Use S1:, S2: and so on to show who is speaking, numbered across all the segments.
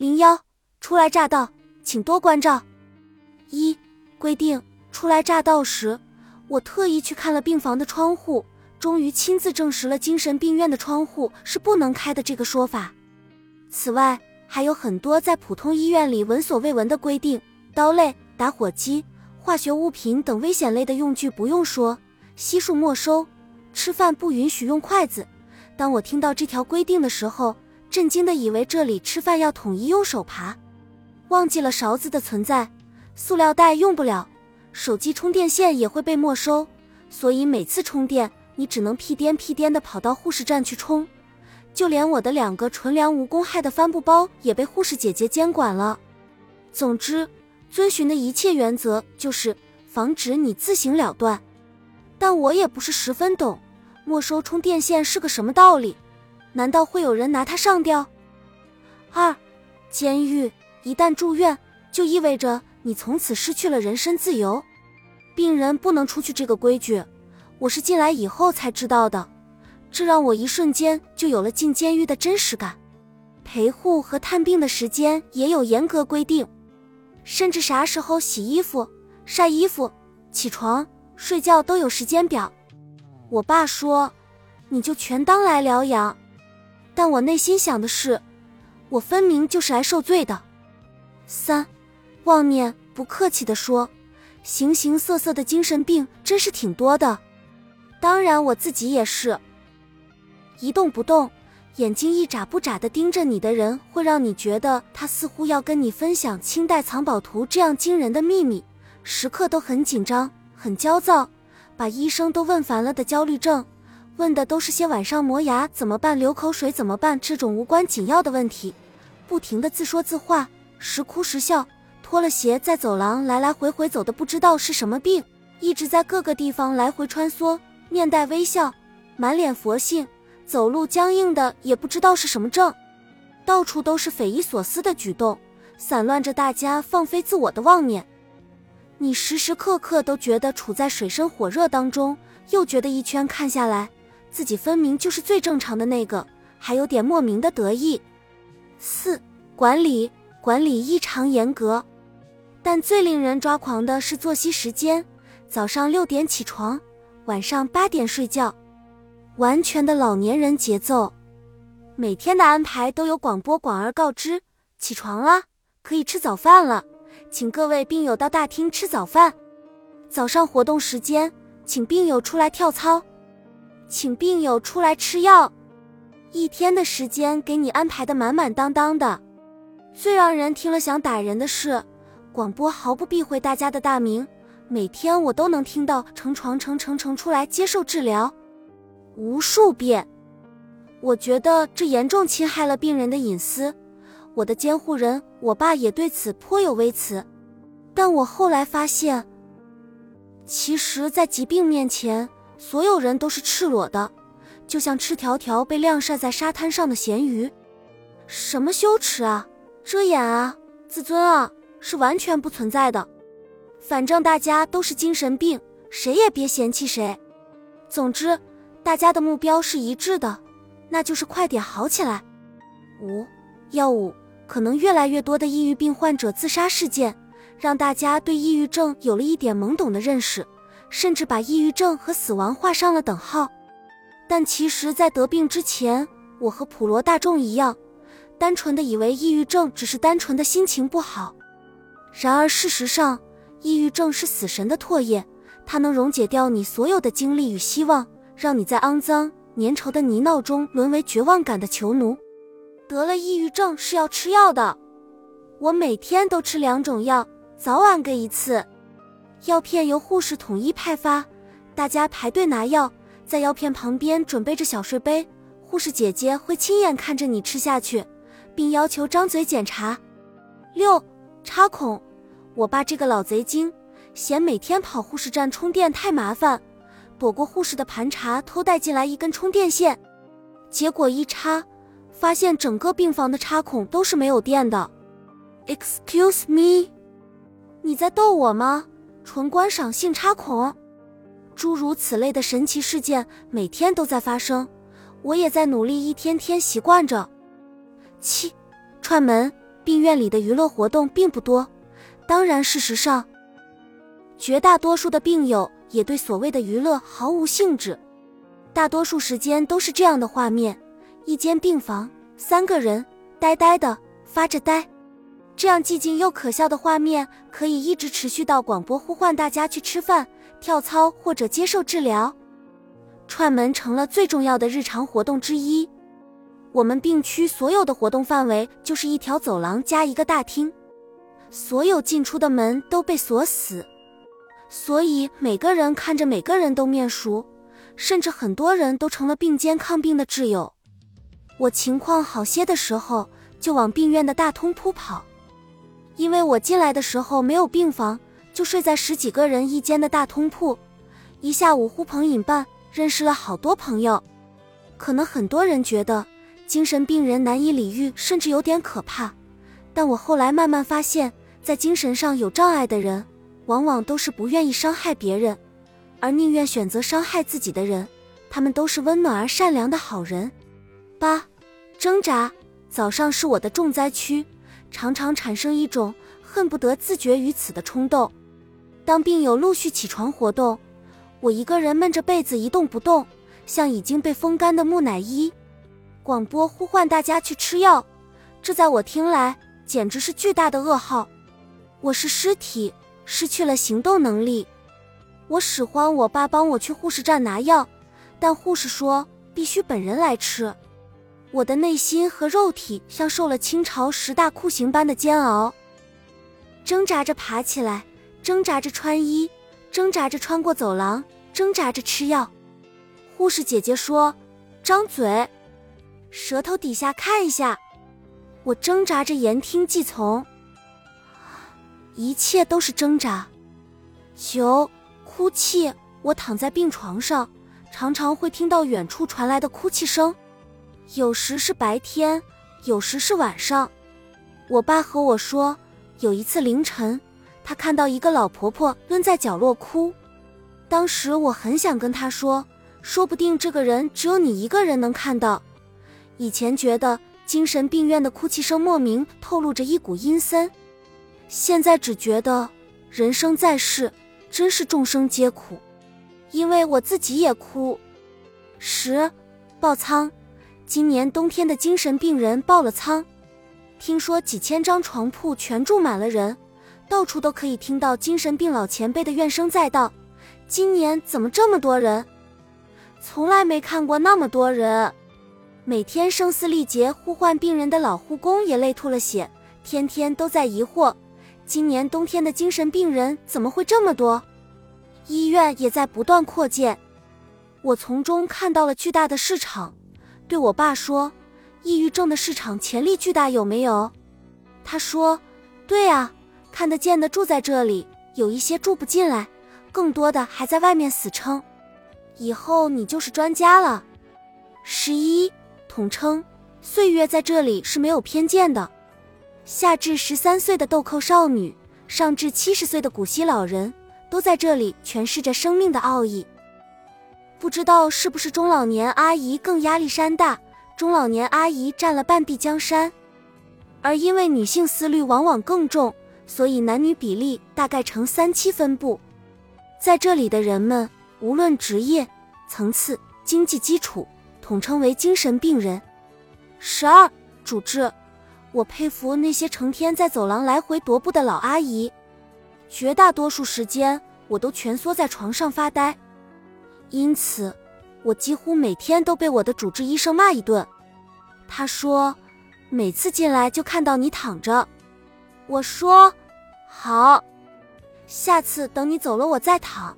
S1: 零幺，初来乍到，请多关照。一规定，初来乍到时，我特意去看了病房的窗户，终于亲自证实了精神病院的窗户是不能开的这个说法。此外，还有很多在普通医院里闻所未闻的规定，刀类、打火机、化学物品等危险类的用具不用说，悉数没收。吃饭不允许用筷子。当我听到这条规定的时候，震惊的以为这里吃饭要统一用手扒，忘记了勺子的存在。塑料袋用不了，手机充电线也会被没收，所以每次充电你只能屁颠屁颠的跑到护士站去充。就连我的两个纯良无公害的帆布包也被护士姐姐监管了。总之，遵循的一切原则就是防止你自行了断。但我也不是十分懂，没收充电线是个什么道理？难道会有人拿它上吊？二，监狱一旦住院，就意味着你从此失去了人身自由，病人不能出去这个规矩，我是进来以后才知道的。这让我一瞬间就有了进监狱的真实感。陪护和探病的时间也有严格规定，甚至啥时候洗衣服、晒衣服、起床、睡觉都有时间表。我爸说：“你就全当来疗养。”但我内心想的是，我分明就是来受罪的。三，妄念不客气地说，形形色色的精神病真是挺多的，当然我自己也是。一动不动，眼睛一眨不眨的盯着你的人，会让你觉得他似乎要跟你分享清代藏宝图这样惊人的秘密，时刻都很紧张、很焦躁，把医生都问烦了的焦虑症，问的都是些晚上磨牙怎么办、流口水怎么办这种无关紧要的问题，不停的自说自话，时哭时笑，脱了鞋在走廊来来回回走的不知道是什么病，一直在各个地方来回穿梭，面带微笑，满脸佛性。走路僵硬的也不知道是什么症，到处都是匪夷所思的举动，散乱着大家放飞自我的妄念。你时时刻刻都觉得处在水深火热当中，又觉得一圈看下来，自己分明就是最正常的那个，还有点莫名的得意。四管理管理异常严格，但最令人抓狂的是作息时间，早上六点起床，晚上八点睡觉。完全的老年人节奏，每天的安排都有广播广而告知：起床啦，可以吃早饭了，请各位病友到大厅吃早饭。早上活动时间，请病友出来跳操，请病友出来吃药。一天的时间给你安排的满满当当的。最让人听了想打人的是，广播毫不避讳大家的大名，每天我都能听到成床成成成出来接受治疗。无数遍，我觉得这严重侵害了病人的隐私。我的监护人，我爸也对此颇有微词。但我后来发现，其实，在疾病面前，所有人都是赤裸的，就像赤条条被晾晒在沙滩上的咸鱼。什么羞耻啊，遮掩啊，自尊啊，是完全不存在的。反正大家都是精神病，谁也别嫌弃谁。总之。大家的目标是一致的，那就是快点好起来。五幺五，可能越来越多的抑郁病患者自杀事件，让大家对抑郁症有了一点懵懂的认识，甚至把抑郁症和死亡画上了等号。但其实，在得病之前，我和普罗大众一样，单纯的以为抑郁症只是单纯的心情不好。然而事实上，抑郁症是死神的唾液，它能溶解掉你所有的精力与希望。让你在肮脏粘稠的泥淖中沦为绝望感的囚奴。得了抑郁症是要吃药的，我每天都吃两种药，早晚各一次。药片由护士统一派发，大家排队拿药，在药片旁边准备着小水杯，护士姐姐会亲眼看着你吃下去，并要求张嘴检查。六插孔，我爸这个老贼精，嫌每天跑护士站充电太麻烦。躲过护士的盘查，偷带进来一根充电线，结果一插，发现整个病房的插孔都是没有电的。Excuse me，你在逗我吗？纯观赏性插孔，诸如此类的神奇事件每天都在发生，我也在努力一天天习惯着。七，串门病院里的娱乐活动并不多。当然，事实上，绝大多数的病友也对所谓的娱乐毫无兴致。大多数时间都是这样的画面：一间病房，三个人呆呆的发着呆。这样寂静又可笑的画面，可以一直持续到广播呼唤大家去吃饭、跳操或者接受治疗。串门成了最重要的日常活动之一。我们病区所有的活动范围就是一条走廊加一个大厅，所有进出的门都被锁死，所以每个人看着每个人都面熟，甚至很多人都成了并肩抗病的挚友。我情况好些的时候，就往病院的大通铺跑，因为我进来的时候没有病房，就睡在十几个人一间的大通铺，一下午呼朋引伴，认识了好多朋友。可能很多人觉得。精神病人难以理喻，甚至有点可怕。但我后来慢慢发现，在精神上有障碍的人，往往都是不愿意伤害别人，而宁愿选择伤害自己的人，他们都是温暖而善良的好人。八，挣扎。早上是我的重灾区，常常产生一种恨不得自绝于此的冲动。当病友陆续起床活动，我一个人闷着被子一动不动，像已经被风干的木乃伊。广播呼唤大家去吃药，这在我听来简直是巨大的噩耗。我是尸体，失去了行动能力。我使唤我爸帮我去护士站拿药，但护士说必须本人来吃。我的内心和肉体像受了清朝十大酷刑般的煎熬，挣扎着爬起来，挣扎着穿衣，挣扎着穿过走廊，挣扎着吃药。护士姐姐说：“张嘴。”舌头底下看一下，我挣扎着言听计从，一切都是挣扎。九，哭泣。我躺在病床上，常常会听到远处传来的哭泣声，有时是白天，有时是晚上。我爸和我说，有一次凌晨，他看到一个老婆婆蹲在角落哭。当时我很想跟他说，说不定这个人只有你一个人能看到。以前觉得精神病院的哭泣声莫名透露着一股阴森，现在只觉得人生在世真是众生皆苦，因为我自己也哭。十，爆仓，今年冬天的精神病人爆了仓，听说几千张床铺全住满了人，到处都可以听到精神病老前辈的怨声载道。今年怎么这么多人？从来没看过那么多人。每天声嘶力竭呼唤病人的老护工也累吐了血，天天都在疑惑：今年冬天的精神病人怎么会这么多？医院也在不断扩建，我从中看到了巨大的市场，对我爸说：“抑郁症的市场潜力巨大，有没有？”他说：“对啊，看得见的住在这里，有一些住不进来，更多的还在外面死撑。以后你就是专家了。”十一。统称岁月在这里是没有偏见的，下至十三岁的豆蔻少女，上至七十岁的古稀老人，都在这里诠释着生命的奥义。不知道是不是中老年阿姨更压力山大，中老年阿姨占了半壁江山，而因为女性思虑往往更重，所以男女比例大概呈三七分布。在这里的人们，无论职业层次、经济基础。统称为精神病人。十二主治，我佩服那些成天在走廊来回踱步的老阿姨，绝大多数时间我都蜷缩在床上发呆，因此我几乎每天都被我的主治医生骂一顿。他说，每次进来就看到你躺着。我说好，下次等你走了我再躺。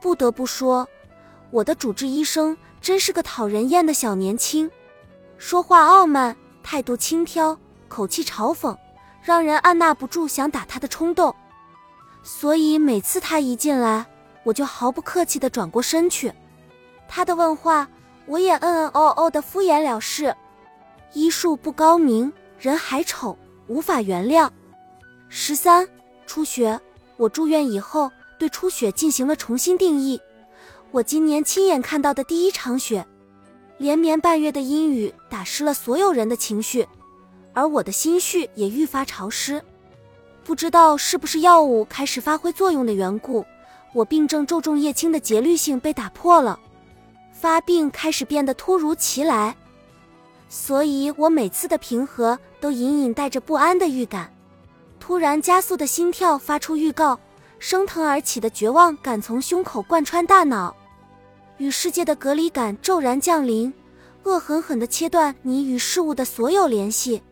S1: 不得不说，我的主治医生。真是个讨人厌的小年轻，说话傲慢，态度轻佻，口气嘲讽，让人按捺不住想打他的冲动。所以每次他一进来，我就毫不客气地转过身去。他的问话，我也嗯嗯哦哦地敷衍了事。医术不高明，人还丑，无法原谅。十三，出血。我住院以后，对出血进行了重新定义。我今年亲眼看到的第一场雪，连绵半月的阴雨打湿了所有人的情绪，而我的心绪也愈发潮湿。不知道是不是药物开始发挥作用的缘故，我病症昼重夜轻的节律性被打破了，发病开始变得突如其来，所以我每次的平和都隐隐带着不安的预感。突然加速的心跳发出预告，升腾而起的绝望感从胸口贯穿大脑，与世界的隔离感骤然降临，恶狠狠地切断你与事物的所有联系，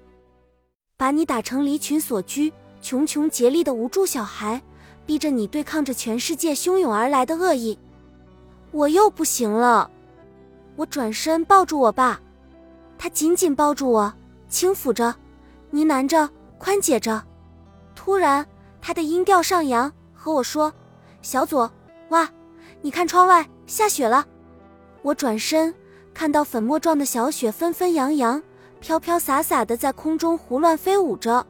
S1: 把你打成离群索居。穷穷竭力的无助小孩，逼着你对抗着全世界汹涌而来的恶意。我又不行了，我转身抱住我爸，他紧紧抱住我，轻抚着，呢喃着，宽解着。突然，他的音调上扬，和我说：“小左，哇，你看窗外下雪了。”我转身，看到粉末状的小雪纷纷扬扬，飘飘洒洒的在空中胡乱飞舞着。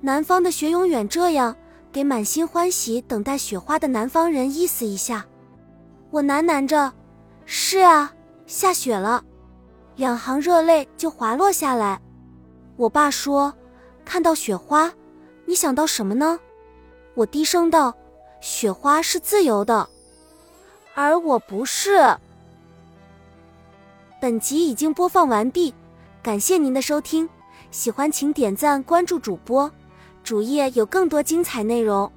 S1: 南方的雪永远这样，给满心欢喜等待雪花的南方人意思一下。我喃喃着：“是啊，下雪了。”两行热泪就滑落下来。我爸说：“看到雪花，你想到什么呢？”我低声道：“雪花是自由的，而我不是。”本集已经播放完毕，感谢您的收听，喜欢请点赞关注主播。主页有更多精彩内容。